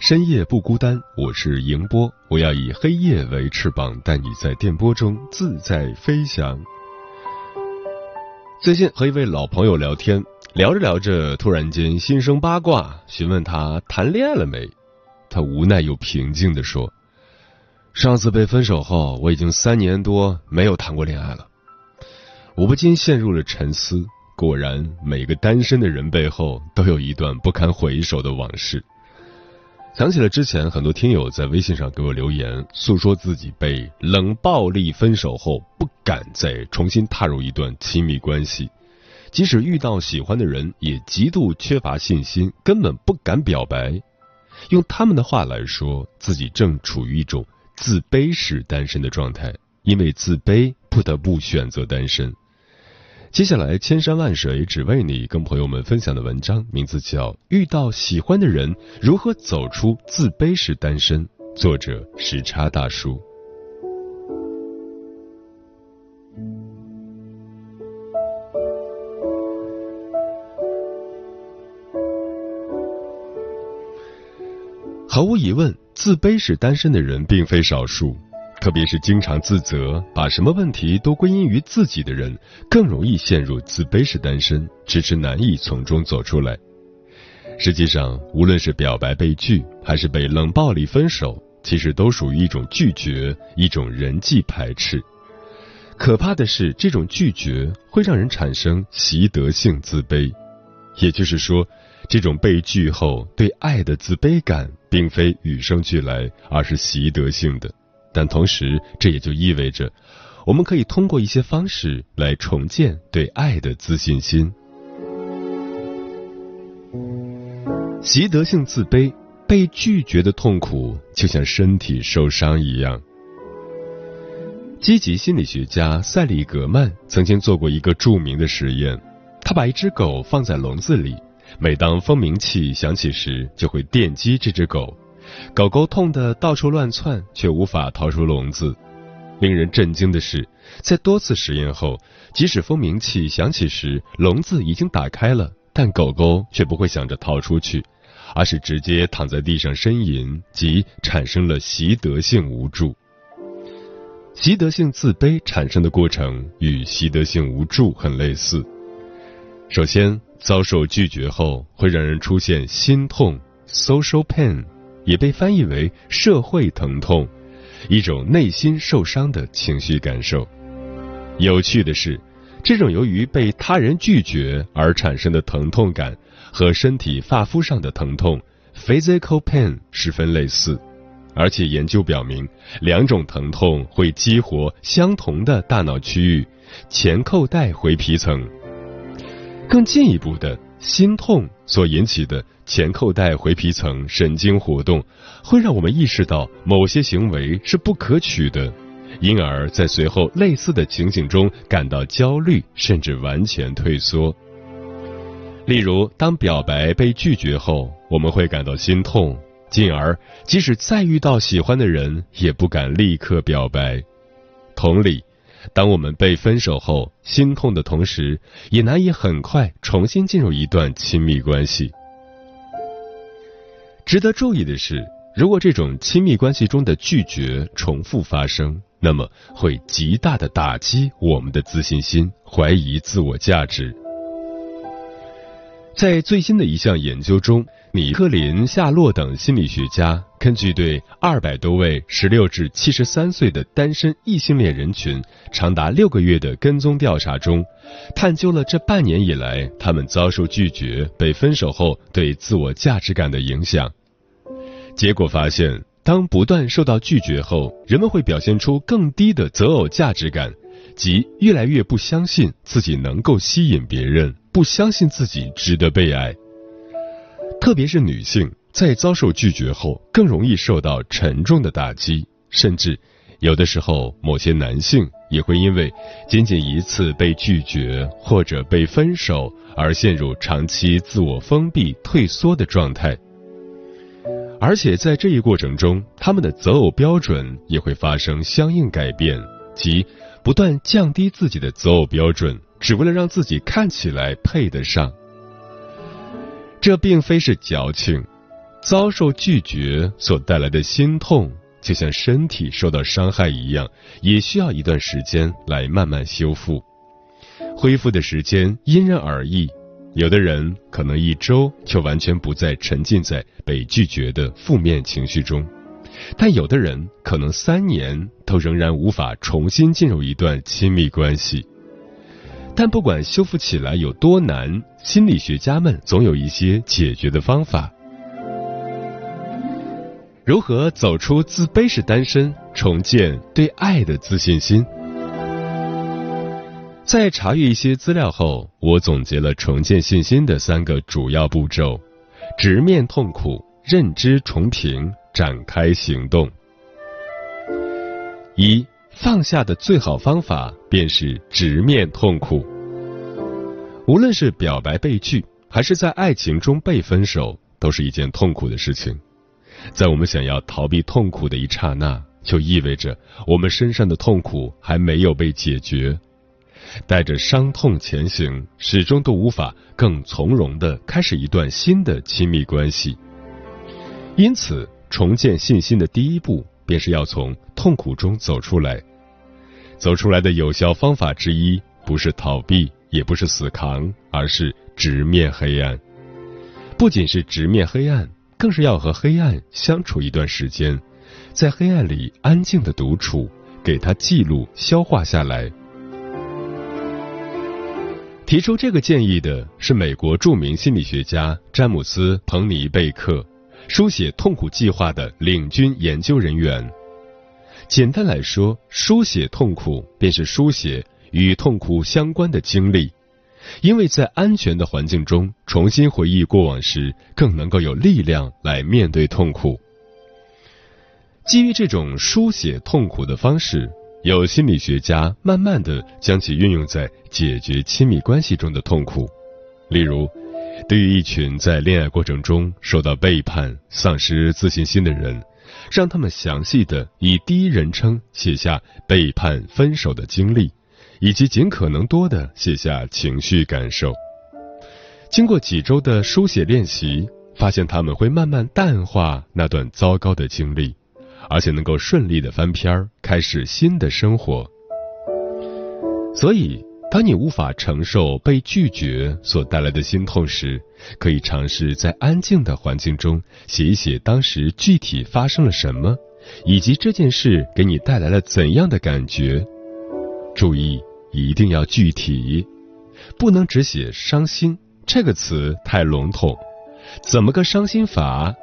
深夜不孤单，我是迎波。我要以黑夜为翅膀，带你在电波中自在飞翔。最近和一位老朋友聊天，聊着聊着，突然间心生八卦，询问他谈恋爱了没。他无奈又平静地说：“上次被分手后，我已经三年多没有谈过恋爱了。”我不禁陷入了沉思。果然，每个单身的人背后都有一段不堪回首的往事。想起了之前很多听友在微信上给我留言，诉说自己被冷暴力分手后，不敢再重新踏入一段亲密关系，即使遇到喜欢的人，也极度缺乏信心，根本不敢表白。用他们的话来说，自己正处于一种自卑式单身的状态，因为自卑不得不选择单身。接下来，千山万水只为你，跟朋友们分享的文章名字叫《遇到喜欢的人如何走出自卑式单身》，作者时差大叔。毫无疑问，自卑式单身的人并非少数。特别是经常自责、把什么问题都归因于自己的人，更容易陷入自卑式单身，迟迟难以从中走出来。实际上，无论是表白被拒，还是被冷暴力分手，其实都属于一种拒绝，一种人际排斥。可怕的是，这种拒绝会让人产生习得性自卑，也就是说，这种被拒后对爱的自卑感，并非与生俱来，而是习得性的。但同时，这也就意味着，我们可以通过一些方式来重建对爱的自信心。习得性自卑，被拒绝的痛苦就像身体受伤一样。积极心理学家塞利格曼曾经做过一个著名的实验，他把一只狗放在笼子里，每当蜂鸣器响起时，就会电击这只狗。狗狗痛得到处乱窜，却无法逃出笼子。令人震惊的是，在多次实验后，即使蜂鸣器响起时笼子已经打开了，但狗狗却不会想着逃出去，而是直接躺在地上呻吟，即产生了习得性无助。习得性自卑产生的过程与习得性无助很类似。首先，遭受拒绝后会让人出现心痛 （social pain）。也被翻译为社会疼痛，一种内心受伤的情绪感受。有趣的是，这种由于被他人拒绝而产生的疼痛感，和身体发肤上的疼痛 （physical pain） 十分类似，而且研究表明，两种疼痛会激活相同的大脑区域——前扣带回皮层。更进一步的。心痛所引起的前扣带回皮层神经活动，会让我们意识到某些行为是不可取的，因而，在随后类似的情景中感到焦虑，甚至完全退缩。例如，当表白被拒绝后，我们会感到心痛，进而即使再遇到喜欢的人，也不敢立刻表白。同理。当我们被分手后，心痛的同时，也难以很快重新进入一段亲密关系。值得注意的是，如果这种亲密关系中的拒绝重复发生，那么会极大的打击我们的自信心，怀疑自我价值。在最新的一项研究中，米克林、夏洛等心理学家根据对二百多位十六至七十三岁的单身异性恋人群长达六个月的跟踪调查中，探究了这半年以来他们遭受拒绝、被分手后对自我价值感的影响。结果发现，当不断受到拒绝后，人们会表现出更低的择偶价值感，即越来越不相信自己能够吸引别人。不相信自己值得被爱，特别是女性在遭受拒绝后，更容易受到沉重的打击，甚至有的时候，某些男性也会因为仅仅一次被拒绝或者被分手而陷入长期自我封闭、退缩的状态。而且在这一过程中，他们的择偶标准也会发生相应改变，即不断降低自己的择偶标准。只为了让自己看起来配得上，这并非是矫情。遭受拒绝所带来的心痛，就像身体受到伤害一样，也需要一段时间来慢慢修复。恢复的时间因人而异，有的人可能一周就完全不再沉浸在被拒绝的负面情绪中，但有的人可能三年都仍然无法重新进入一段亲密关系。但不管修复起来有多难，心理学家们总有一些解决的方法。如何走出自卑式单身，重建对爱的自信心？在查阅一些资料后，我总结了重建信心的三个主要步骤：直面痛苦，认知重评，展开行动。一。放下的最好方法便是直面痛苦。无论是表白被拒，还是在爱情中被分手，都是一件痛苦的事情。在我们想要逃避痛苦的一刹那，就意味着我们身上的痛苦还没有被解决。带着伤痛前行，始终都无法更从容的开始一段新的亲密关系。因此，重建信心的第一步，便是要从痛苦中走出来。走出来的有效方法之一，不是逃避，也不是死扛，而是直面黑暗。不仅是直面黑暗，更是要和黑暗相处一段时间，在黑暗里安静的独处，给他记录、消化下来。提出这个建议的是美国著名心理学家詹姆斯·彭尼贝克，书写痛苦计划的领军研究人员。简单来说，书写痛苦便是书写与痛苦相关的经历，因为在安全的环境中重新回忆过往时，更能够有力量来面对痛苦。基于这种书写痛苦的方式，有心理学家慢慢的将其运用在解决亲密关系中的痛苦，例如，对于一群在恋爱过程中受到背叛、丧失自信心的人。让他们详细的以第一人称写下背叛、分手的经历，以及尽可能多的写下情绪感受。经过几周的书写练习，发现他们会慢慢淡化那段糟糕的经历，而且能够顺利的翻篇儿，开始新的生活。所以。当你无法承受被拒绝所带来的心痛时，可以尝试在安静的环境中写一写当时具体发生了什么，以及这件事给你带来了怎样的感觉。注意，一定要具体，不能只写“伤心”这个词太笼统。怎么个伤心法？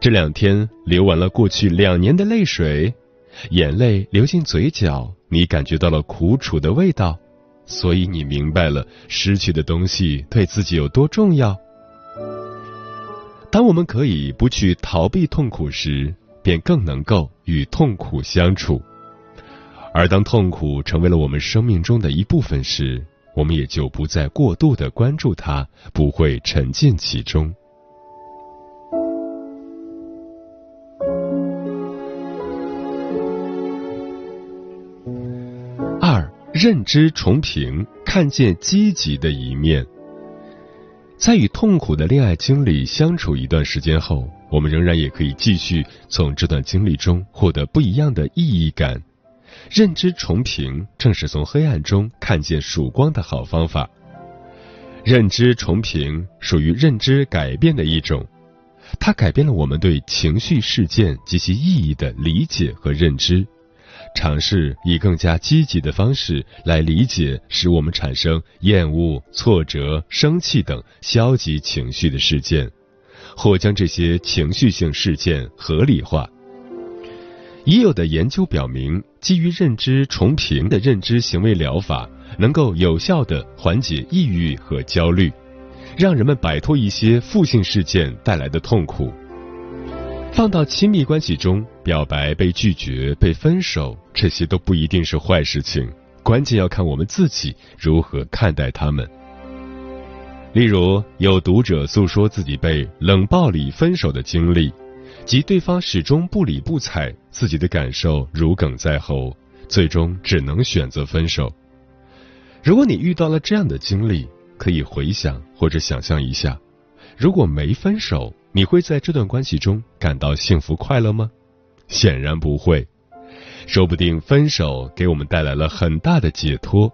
这两天流完了过去两年的泪水，眼泪流进嘴角，你感觉到了苦楚的味道。所以你明白了失去的东西对自己有多重要。当我们可以不去逃避痛苦时，便更能够与痛苦相处。而当痛苦成为了我们生命中的一部分时，我们也就不再过度的关注它，不会沉浸其中。认知重评，看见积极的一面。在与痛苦的恋爱经历相处一段时间后，我们仍然也可以继续从这段经历中获得不一样的意义感。认知重评正是从黑暗中看见曙光的好方法。认知重评属于认知改变的一种，它改变了我们对情绪事件及其意义的理解和认知，尝试以更加积极的方式来理解使我们产生厌恶、挫折、生气等消极情绪的事件，或将这些情绪性事件合理化。已有的研究表明，基于认知重评的认知行为疗法。能够有效的缓解抑郁和焦虑，让人们摆脱一些负性事件带来的痛苦。放到亲密关系中，表白被拒绝、被分手，这些都不一定是坏事情，关键要看我们自己如何看待他们。例如，有读者诉说自己被冷暴力分手的经历，即对方始终不理不睬，自己的感受如鲠在喉，最终只能选择分手。如果你遇到了这样的经历，可以回想或者想象一下，如果没分手，你会在这段关系中感到幸福快乐吗？显然不会。说不定分手给我们带来了很大的解脱。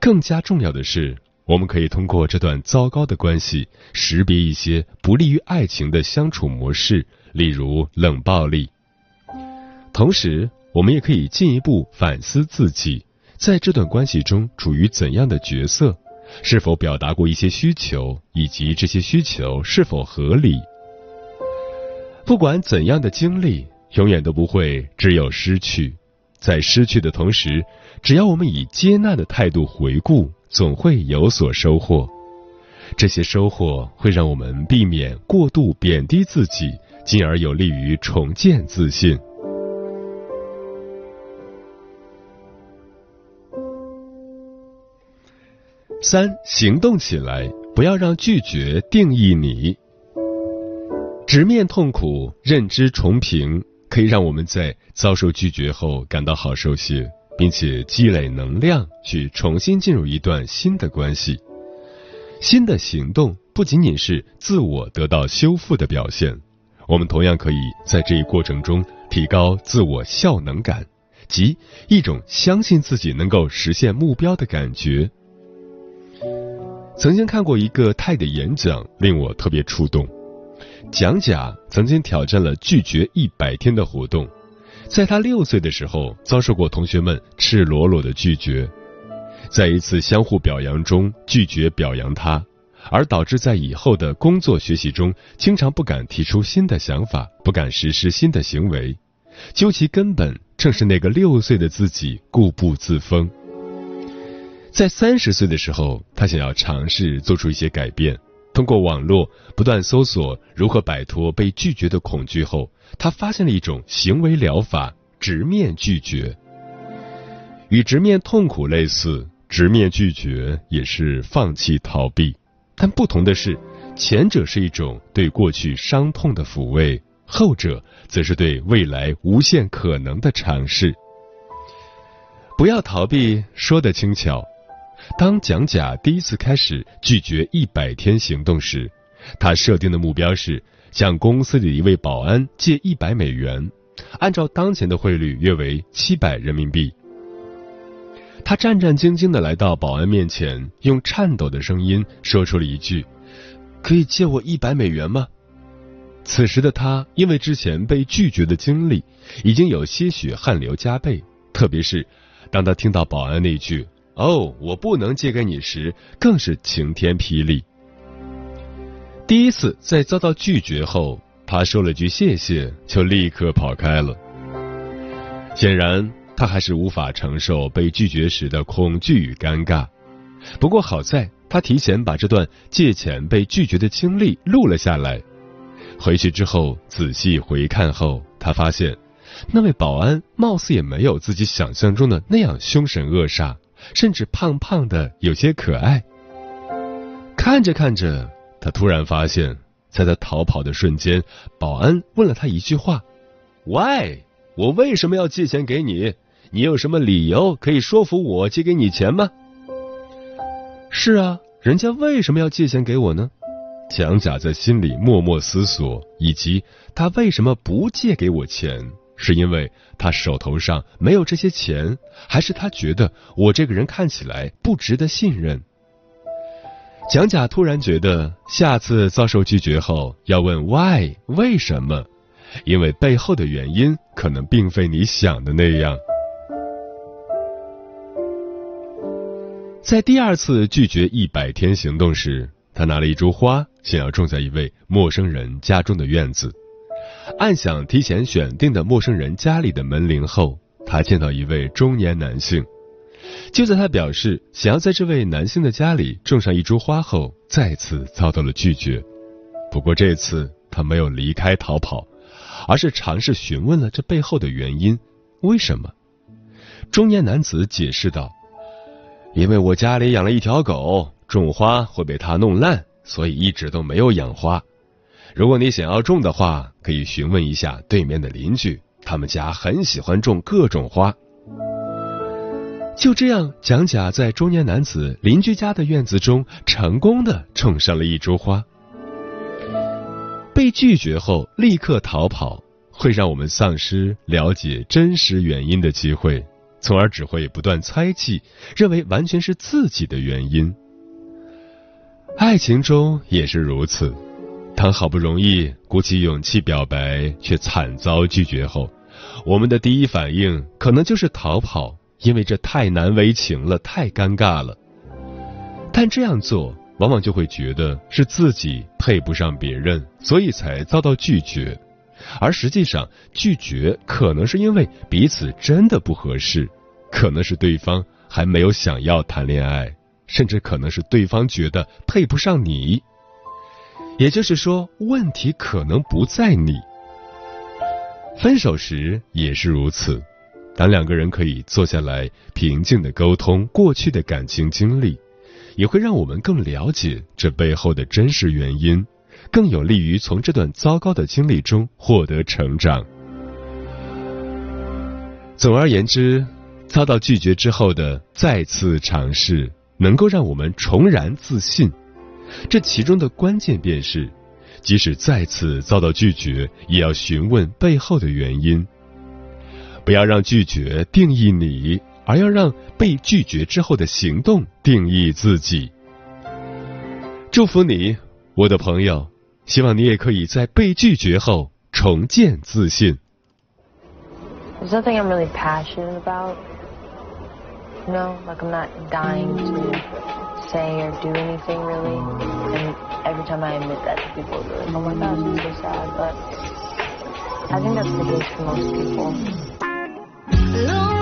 更加重要的是，我们可以通过这段糟糕的关系，识别一些不利于爱情的相处模式，例如冷暴力。同时，我们也可以进一步反思自己。在这段关系中处于怎样的角色？是否表达过一些需求，以及这些需求是否合理？不管怎样的经历，永远都不会只有失去。在失去的同时，只要我们以接纳的态度回顾，总会有所收获。这些收获会让我们避免过度贬低自己，进而有利于重建自信。三行动起来，不要让拒绝定义你。直面痛苦，认知重评，可以让我们在遭受拒绝后感到好受些，并且积累能量去重新进入一段新的关系。新的行动不仅仅是自我得到修复的表现，我们同样可以在这一过程中提高自我效能感，即一种相信自己能够实现目标的感觉。曾经看过一个泰的演讲，令我特别触动。蒋甲曾经挑战了拒绝一百天的活动，在他六岁的时候，遭受过同学们赤裸裸的拒绝，在一次相互表扬中拒绝表扬他，而导致在以后的工作学习中，经常不敢提出新的想法，不敢实施新的行为。究其根本，正是那个六岁的自己固步自封。在三十岁的时候，他想要尝试做出一些改变。通过网络不断搜索如何摆脱被拒绝的恐惧后，他发现了一种行为疗法——直面拒绝。与直面痛苦类似，直面拒绝也是放弃逃避，但不同的是，前者是一种对过去伤痛的抚慰，后者则是对未来无限可能的尝试。不要逃避，说的轻巧。当蒋甲第一次开始拒绝一百天行动时，他设定的目标是向公司里一位保安借一百美元，按照当前的汇率约为七百人民币。他战战兢兢的来到保安面前，用颤抖的声音说出了一句：“可以借我一百美元吗？”此时的他因为之前被拒绝的经历，已经有些许汗流浃背，特别是当他听到保安那句。哦，我不能借给你时，更是晴天霹雳。第一次在遭到拒绝后，他说了句谢谢，就立刻跑开了。显然，他还是无法承受被拒绝时的恐惧与尴尬。不过好在，他提前把这段借钱被拒绝的经历录了下来。回去之后仔细回看后，他发现，那位保安貌似也没有自己想象中的那样凶神恶煞。甚至胖胖的，有些可爱。看着看着，他突然发现，在他逃跑的瞬间，保安问了他一句话：“Why？我为什么要借钱给你？你有什么理由可以说服我借给你钱吗？”是啊，人家为什么要借钱给我呢？蒋甲在心里默默思索，以及他为什么不借给我钱。是因为他手头上没有这些钱，还是他觉得我这个人看起来不值得信任？蒋甲突然觉得，下次遭受拒绝后要问 why 为什么，因为背后的原因可能并非你想的那样。在第二次拒绝一百天行动时，他拿了一株花，想要种在一位陌生人家中的院子。按响提前选定的陌生人家里的门铃后，他见到一位中年男性。就在他表示想要在这位男性的家里种上一株花后，再次遭到了拒绝。不过这次他没有离开逃跑，而是尝试询问了这背后的原因：为什么？中年男子解释道：“因为我家里养了一条狗，种花会被它弄烂，所以一直都没有养花。如果你想要种的话，可以询问一下对面的邻居，他们家很喜欢种各种花。”就这样，蒋甲在中年男子邻居家的院子中成功的种上了一株花。被拒绝后立刻逃跑，会让我们丧失了解真实原因的机会，从而只会不断猜忌，认为完全是自己的原因。爱情中也是如此，当好不容易鼓起勇气表白，却惨遭拒绝后，我们的第一反应可能就是逃跑。因为这太难为情了，太尴尬了。但这样做，往往就会觉得是自己配不上别人，所以才遭到拒绝。而实际上，拒绝可能是因为彼此真的不合适，可能是对方还没有想要谈恋爱，甚至可能是对方觉得配不上你。也就是说，问题可能不在你。分手时也是如此。当两个人可以坐下来平静的沟通过去的感情经历，也会让我们更了解这背后的真实原因，更有利于从这段糟糕的经历中获得成长。总而言之，遭到拒绝之后的再次尝试，能够让我们重燃自信。这其中的关键便是，即使再次遭到拒绝，也要询问背后的原因。不要让拒绝定义你，而要让被拒绝之后的行动定义自己。祝福你，我的朋友，希望你也可以在被拒绝后重建自信。There's nothing I'm really passionate about. You know, like I'm not dying to say or do anything really. And every time I admit that to people, they're like, oh my gosh, I'm so sad. But I think that's the case for most people. 感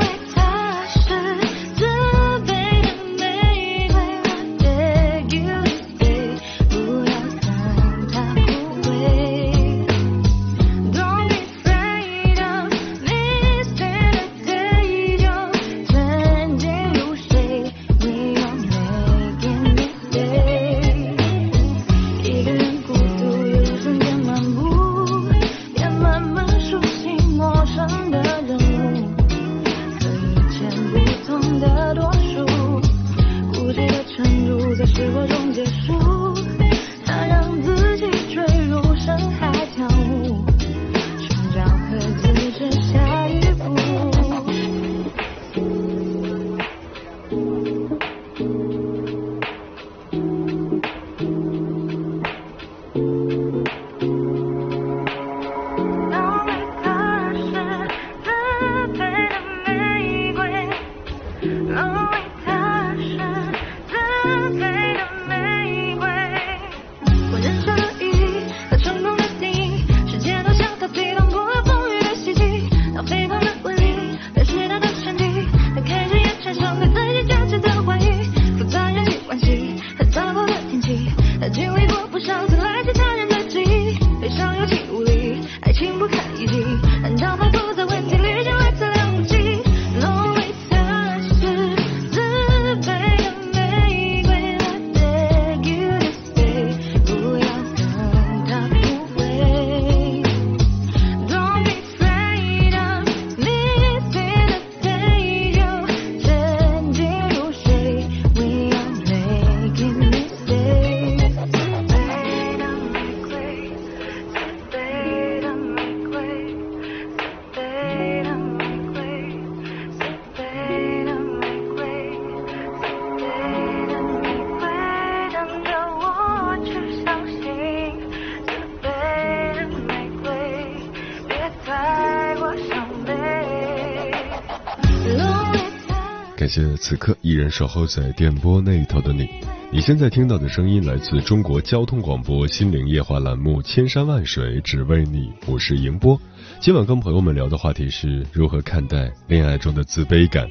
此刻依然守候在电波那一头的你。你现在听到的声音来自中国交通广播心灵夜话栏目《千山万水只为你》，我是迎波。今晚跟朋友们聊的话题是如何看待恋爱中的自卑感。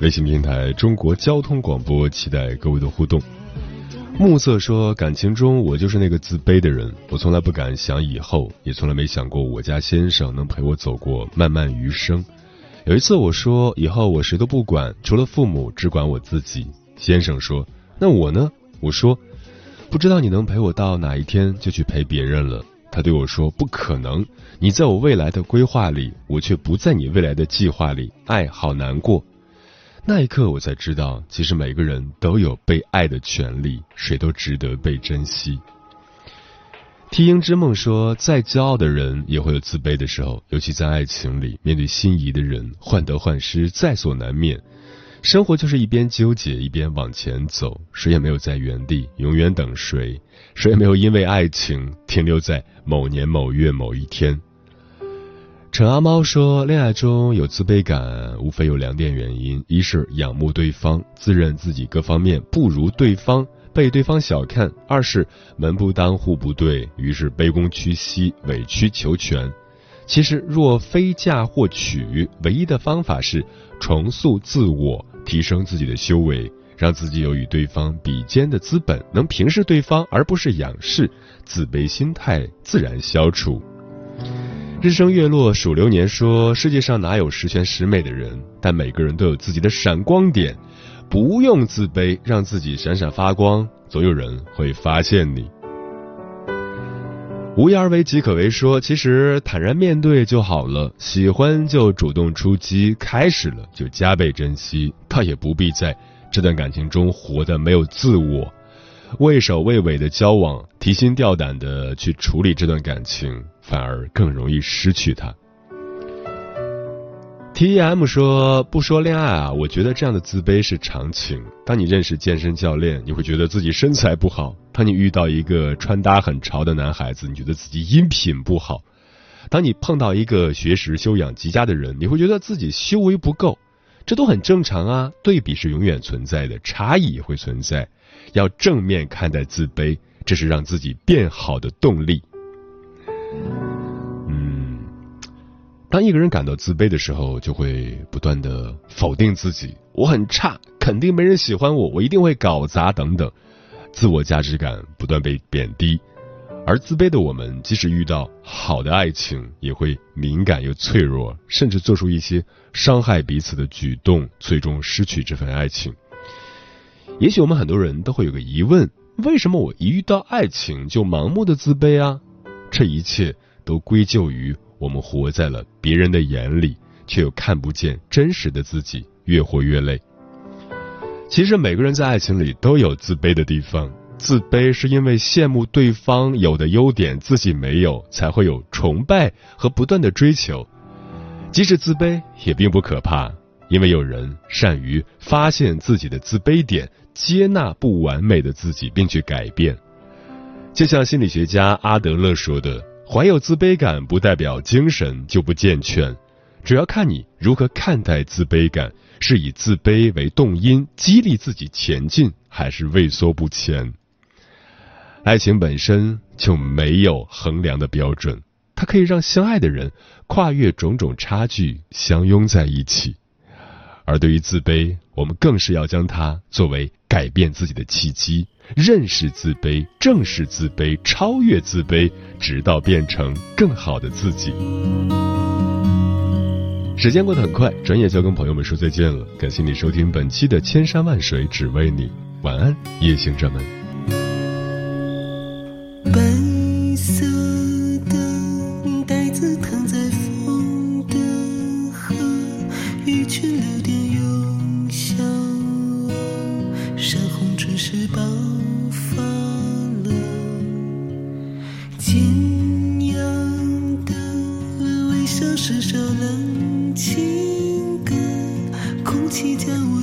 微信平台中国交通广播，期待各位的互动。暮色说，感情中我就是那个自卑的人，我从来不敢想以后，也从来没想过我家先生能陪我走过漫漫余生。有一次我说，以后我谁都不管，除了父母，只管我自己。先生说。那我呢？我说，不知道你能陪我到哪一天就去陪别人了。他对我说：“不可能，你在我未来的规划里，我却不在你未来的计划里。爱好难过。”那一刻，我才知道，其实每个人都有被爱的权利，谁都值得被珍惜。提鹰之梦说：“再骄傲的人也会有自卑的时候，尤其在爱情里，面对心仪的人，患得患失在所难免。”生活就是一边纠结一边往前走，谁也没有在原地永远等谁，谁也没有因为爱情停留在某年某月某一天。陈阿猫说，恋爱中有自卑感，无非有两点原因：一是仰慕对方，自认自己各方面不如对方，被对方小看；二是门不当户不对，于是卑躬屈膝，委曲求全。其实，若非嫁或娶，唯一的方法是重塑自我，提升自己的修为，让自己有与对方比肩的资本，能平视对方而不是仰视，自卑心态自然消除。日升月落数流年说，世界上哪有十全十美的人？但每个人都有自己的闪光点，不用自卑，让自己闪闪发光，总有人会发现你。无言而为即可为，说其实坦然面对就好了，喜欢就主动出击，开始了就加倍珍惜，倒也不必在这段感情中活得没有自我，畏首畏尾的交往，提心吊胆的去处理这段感情，反而更容易失去它。T M 说不说恋爱啊？我觉得这样的自卑是常情。当你认识健身教练，你会觉得自己身材不好；当你遇到一个穿搭很潮的男孩子，你觉得自己音品不好；当你碰到一个学识修养极佳的人，你会觉得自己修为不够。这都很正常啊。对比是永远存在的，差异也会存在。要正面看待自卑，这是让自己变好的动力。当一个人感到自卑的时候，就会不断的否定自己，我很差，肯定没人喜欢我，我一定会搞砸等等，自我价值感不断被贬低。而自卑的我们，即使遇到好的爱情，也会敏感又脆弱，甚至做出一些伤害彼此的举动，最终失去这份爱情。也许我们很多人都会有个疑问：为什么我一遇到爱情就盲目的自卑啊？这一切都归咎于。我们活在了别人的眼里，却又看不见真实的自己，越活越累。其实每个人在爱情里都有自卑的地方，自卑是因为羡慕对方有的优点自己没有，才会有崇拜和不断的追求。即使自卑也并不可怕，因为有人善于发现自己的自卑点，接纳不完美的自己，并去改变。就像心理学家阿德勒说的。怀有自卑感不代表精神就不健全，主要看你如何看待自卑感，是以自卑为动因激励自己前进，还是畏缩不前。爱情本身就没有衡量的标准，它可以让相爱的人跨越种种差距，相拥在一起。而对于自卑，我们更是要将它作为改变自己的契机。认识自卑，正视自卑，超越自卑，直到变成更好的自己。时间过得很快，转眼就要跟朋友们说再见了。感谢你收听本期的《千山万水只为你》，晚安，夜行者们。像是首冷情歌，空气将。